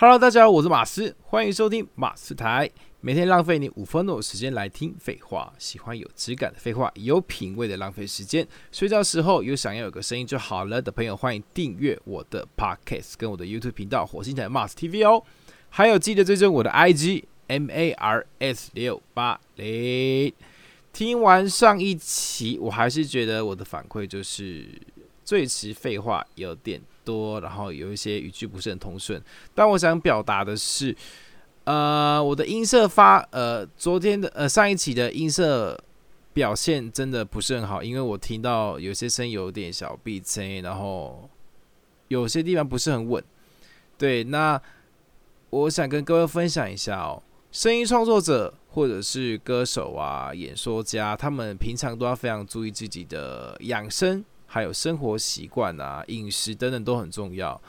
Hello，大家好，我是马斯，欢迎收听马斯台，每天浪费你五分钟的时间来听废话。喜欢有质感的废话，有品味的浪费时间。睡觉时候有想要有个声音就好了的朋友，欢迎订阅我的 Podcast 跟我的 YouTube 频道火星台 Mars TV 哦。还有记得追踪我的 IG M A R S 六八零。听完上一期，我还是觉得我的反馈就是最迟废话有点。多，然后有一些语句不是很通顺，但我想表达的是，呃，我的音色发，呃，昨天的，呃，上一期的音色表现真的不是很好，因为我听到有些声音有点小闭塞，然后有些地方不是很稳。对，那我想跟各位分享一下哦，声音创作者或者是歌手啊、演说家，他们平常都要非常注意自己的养生。还有生活习惯啊、饮食等等都很重要。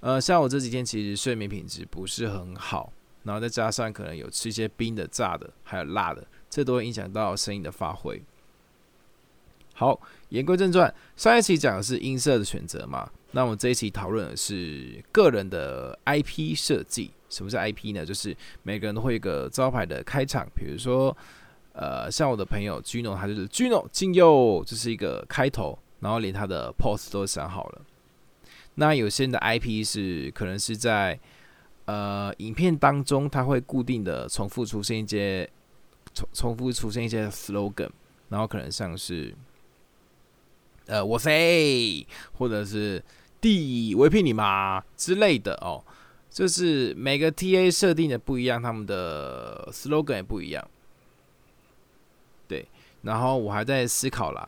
呃，像我这几天其实睡眠品质不是很好，然后再加上可能有吃一些冰的、炸的，还有辣的，这都会影响到声音的发挥。好，言归正传，上一期讲的是音色的选择嘛，那我们这一期讨论的是个人的 IP 设计。什么是 IP 呢？就是每个人都会一个招牌的开场，比如说，呃，像我的朋友 Gino，他就是 Gino 金佑，这是一个开头。然后连他的 pose 都想好了。那有些人的 IP 是可能是在呃影片当中，他会固定的重复出现一些重重复出现一些 slogan，然后可能像是呃我谁或者是弟我骗你妈之类的哦。就是每个 TA 设定的不一样，他们的 slogan 也不一样。对，然后我还在思考啦。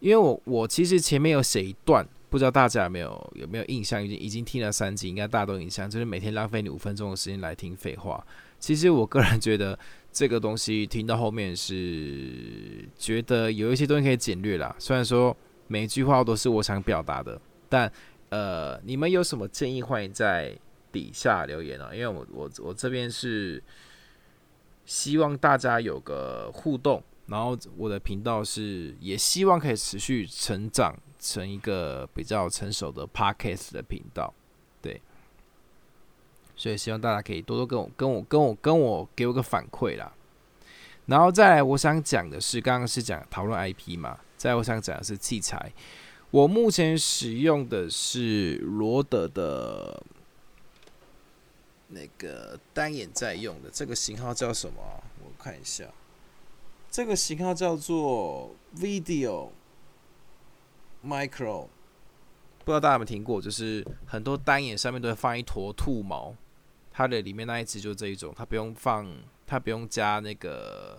因为我我其实前面有写一段，不知道大家有没有有没有印象？已经已经听了三集，应该大家都有印象。就是每天浪费你五分钟的时间来听废话。其实我个人觉得这个东西听到后面是觉得有一些东西可以简略啦。虽然说每一句话都是我想表达的，但呃，你们有什么建议，欢迎在底下留言啊。因为我我我这边是希望大家有个互动。然后我的频道是也希望可以持续成长成一个比较成熟的 podcast 的频道，对，所以希望大家可以多多跟我跟我跟我跟我给我个反馈啦。然后再来，我想讲的是，刚刚是讲讨论 IP 嘛，再我想讲的是器材。我目前使用的是罗德的那个单眼在用的，这个型号叫什么？我看一下。这个型号叫做 Video Micro，不知道大家有没有听过？就是很多单眼上面都会放一坨兔毛，它的里面那一只就是这一种，它不用放，它不用加那个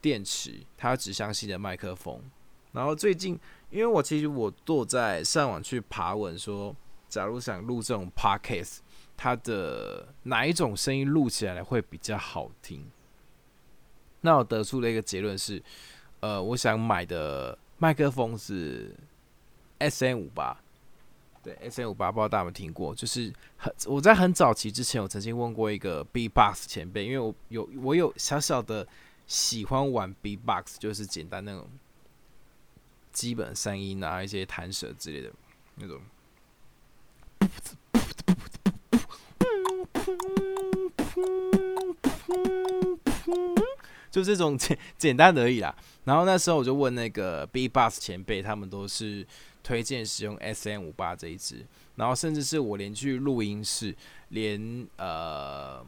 电池，它有指向性的麦克风。然后最近，因为我其实我坐在上网去爬文，说假如想录这种 Podcast，它的哪一种声音录起来会比较好听？那我得出的一个结论是，呃，我想买的麦克风是 S N 五八，对 S N 五八，不知道大家有没有听过？就是很我在很早期之前，我曾经问过一个 B Box 前辈，因为我有我有小小的喜欢玩 B Box，就是简单那种基本声音啊，一些弹舌之类的那种。就这种 简简单而已啦。然后那时候我就问那个 B Boss 前辈，他们都是推荐使用 S M 五八这一支。然后甚至是我连去录音室，连呃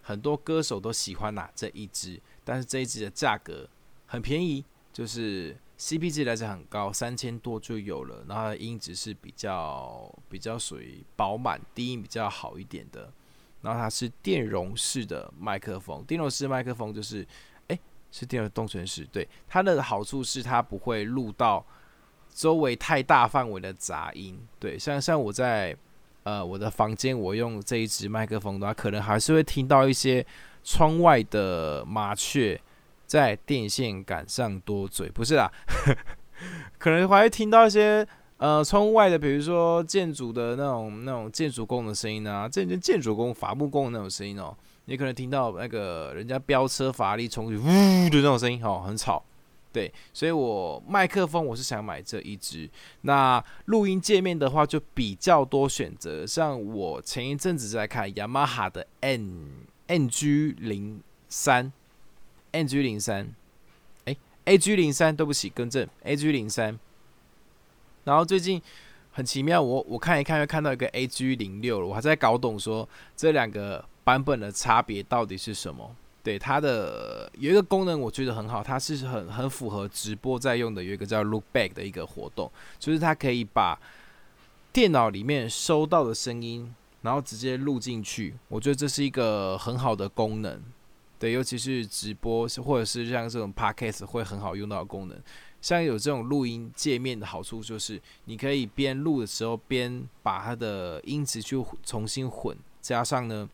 很多歌手都喜欢拿这一支，但是这一支的价格很便宜，就是 C P 值来讲很高，三千多就有了。然后音质是比较比较属于饱满，低音比较好一点的。然后它是电容式的麦克风，电容式麦克风就是。是电动存式，对它的好处是它不会录到周围太大范围的杂音。对，像像我在呃我的房间，我用这一支麦克风的话，可能还是会听到一些窗外的麻雀在电线杆上多嘴，不是啦，可能还会听到一些呃窗外的，比如说建筑的那种那种建筑工的声音啊，这些建筑工、伐木工的那种声音哦。你可能听到那个人家飙车法拉利冲去呜的那种声音，哦，很吵。对，所以我麦克风我是想买这一支。那录音界面的话就比较多选择，像我前一阵子在看雅马哈的 N NG 零三，NG 零三，哎，AG 零三，对不起，更正，AG 零三。然后最近很奇妙，我我看一看，又看到一个 AG 零六了，我还在搞懂说这两个版本的差别到底是什么。对它的有一个功能，我觉得很好，它是很很符合直播在用的，有一个叫 Look Back 的一个活动，就是它可以把电脑里面收到的声音，然后直接录进去。我觉得这是一个很好的功能，对，尤其是直播或者是像这种 Podcast 会很好用到的功能。像有这种录音界面的好处，就是你可以边录的时候边把它的音质去重新混，加上呢，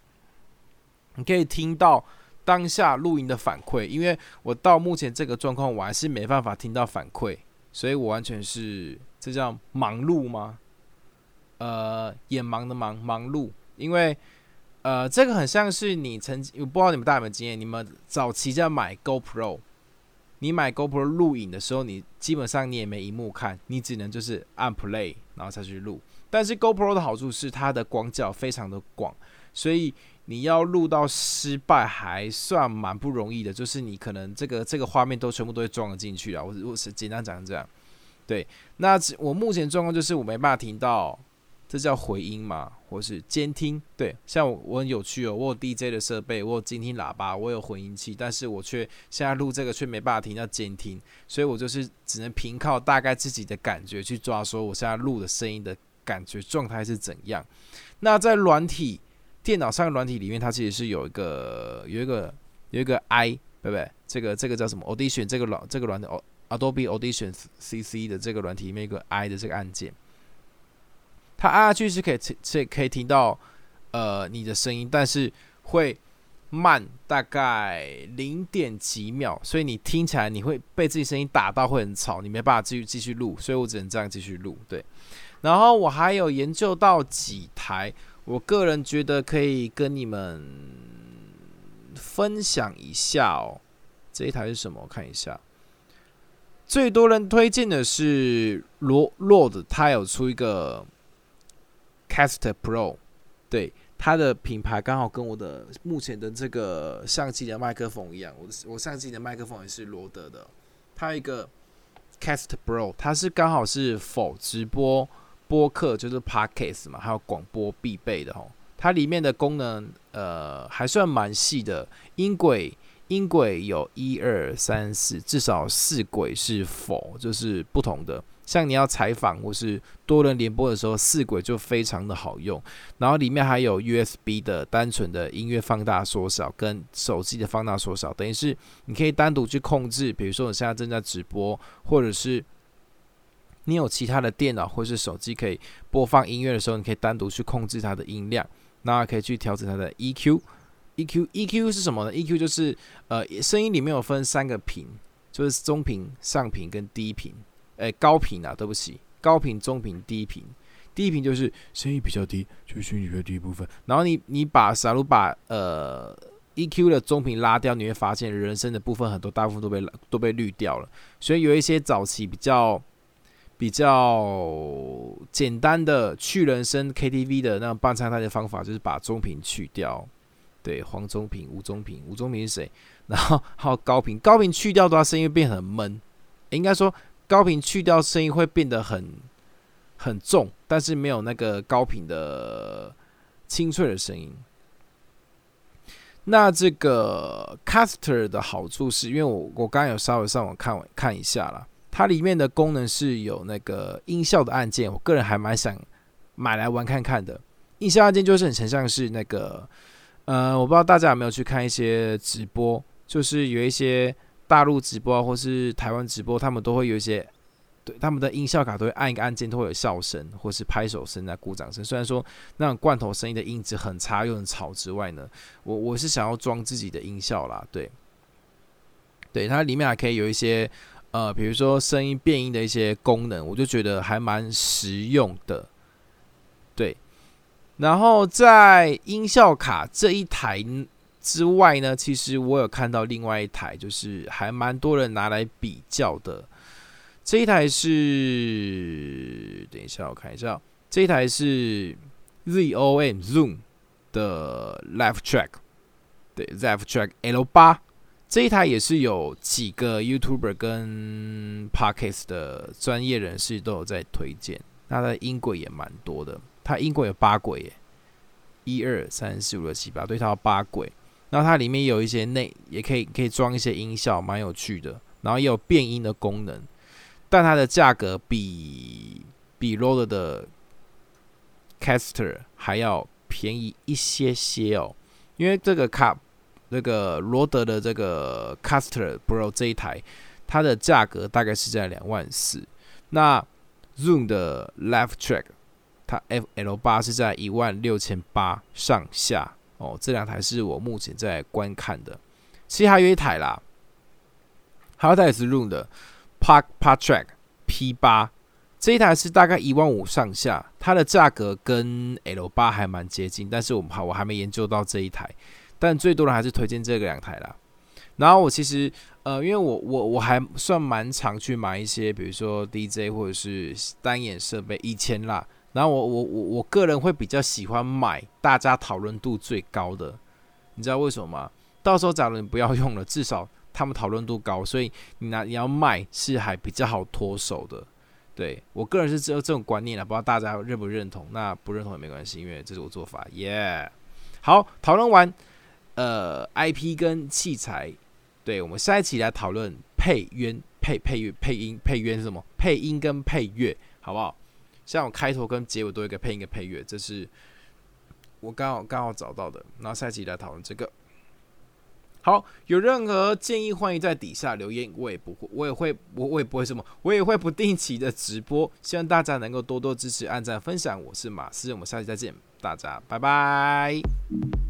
你可以听到。当下录音的反馈，因为我到目前这个状况，我还是没办法听到反馈，所以我完全是这叫忙碌吗？呃，眼盲的忙忙碌，因为呃，这个很像是你曾经，我不知道你们大家有没有经验，你们早期在买 GoPro，你买 GoPro 录影的时候，你基本上你也没荧幕看，你只能就是按 Play 然后再去录，但是 GoPro 的好处是它的广角非常的广，所以。你要录到失败还算蛮不容易的，就是你可能这个这个画面都全部都会装了进去了。我我是简单讲这样，对。那我目前状况就是我没办法听到，这叫回音嘛，或是监听。对，像我我很有趣哦，我有 DJ 的设备，我有监听喇叭，我有混音器，但是我却现在录这个却没办法听到监听，所以我就是只能凭靠大概自己的感觉去抓，说我现在录的声音的感觉状态是怎样。那在软体。电脑上的软体里面，它其实是有一个有一个有一个 I，对不对？这个这个叫什么？Audition 这个软这个软的 Adobe Audition CC 的这个软体里面一个 I 的这个按键，它按下去是可以是可以听到呃你的声音，但是会慢大概零点几秒，所以你听起来你会被自己声音打到，会很吵，你没办法继续继续录，所以我只能这样继续录。对，然后我还有研究到几台。我个人觉得可以跟你们分享一下哦，这一台是什么？我看一下，最多人推荐的是罗罗的，它有出一个 Cast Pro，对，它的品牌刚好跟我的目前的这个相机的麦克风一样，我我相机的麦克风也是罗德的，它一个 Cast Pro，它是刚好是否直播。播客就是 podcast 嘛，还有广播必备的哦。它里面的功能呃还算蛮细的，音轨音轨有一二三四，至少四轨是否就是不同的。像你要采访或是多人联播的时候，四轨就非常的好用。然后里面还有 USB 的单纯的音乐放大缩小跟手机的放大缩小，等于是你可以单独去控制，比如说我现在正在直播，或者是。你有其他的电脑或是手机可以播放音乐的时候，你可以单独去控制它的音量，那可以去调整它的 EQ。EQ EQ 是什么呢？EQ 就是呃，声音里面有分三个频，就是中频、上频跟低频。诶，高频啊，对不起，高频、中频、低频。低频就是声音比较低，就是声音比较低部分。然后你你把假如把呃 EQ 的中频拉掉，你会发现人声的部分很多大部分都被都被滤掉了。所以有一些早期比较。比较简单的去人声 KTV 的那种伴唱带的方法，就是把中频去掉。对，黄中频、吴中频，吴中频是谁？然后还有高频，高频去掉的话，声音会变很闷。应该说，高频去掉，声音会变得很很重，但是没有那个高频的清脆的声音。那这个 Caster 的好处是因为我我刚刚有稍微上网看看一下了。它里面的功能是有那个音效的按键，我个人还蛮想买来玩看看的。音效按键就是很像是那个，呃，我不知道大家有没有去看一些直播，就是有一些大陆直播或是台湾直播，他们都会有一些，对他们的音效卡都会按一个按键，都会有笑声或是拍手声啊、鼓掌声。虽然说那种罐头声音的音质很差又很吵之外呢，我我是想要装自己的音效啦，对，对，它里面还可以有一些。呃，比如说声音变音的一些功能，我就觉得还蛮实用的。对，然后在音效卡这一台之外呢，其实我有看到另外一台，就是还蛮多人拿来比较的。这一台是，等一下我看一下，这一台是 ZOM Zoom 的 life Track，对，life Track L 八。这一台也是有几个 YouTuber 跟 Podcast 的专业人士都有在推荐，它的音轨也蛮多的，它音轨有八轨耶，一二三四五六七八，对，它有八轨。然后它里面有一些内，也可以可以装一些音效，蛮有趣的。然后也有变音的功能，但它的价格比比 Rode 的 Caster 还要便宜一些些哦，因为这个卡。那个罗德的这个 Caster Pro 这一台，它的价格大概是在两万四。那 Zoom 的 Live Track，它 FL 八是在一万六千八上下哦。这两台是我目前在观看的。其实还有一台啦，还有一台是 Zoom 的 Park Park Track P 八，这一台是大概一万五上下，它的价格跟 L 八还蛮接近，但是我们还我还没研究到这一台。但最多的还是推荐这个两台啦。然后我其实呃，因为我我我还算蛮常去买一些，比如说 DJ 或者是单眼设备，以前啦。然后我我我我个人会比较喜欢买大家讨论度最高的，你知道为什么吗？到时候假如你不要用了，至少他们讨论度高，所以你拿你要卖是还比较好脱手的。对我个人是只有这种观念啦，不知道大家认不认同？那不认同也没关系，因为这是我做法。耶，好，讨论完。呃，IP 跟器材，对我们下一期来讨论配乐、配配乐、配音、配乐是什么？配音跟配乐，好不好？像我开头跟结尾都有一个配音跟配乐，这是我刚好刚好找到的。然后下一期来讨论这个。好，有任何建议欢迎在底下留言，我也不会，我也会，我我也不会什么，我也会不定期的直播，希望大家能够多多支持、按赞、分享。我是马斯，我们下期再见，大家拜拜。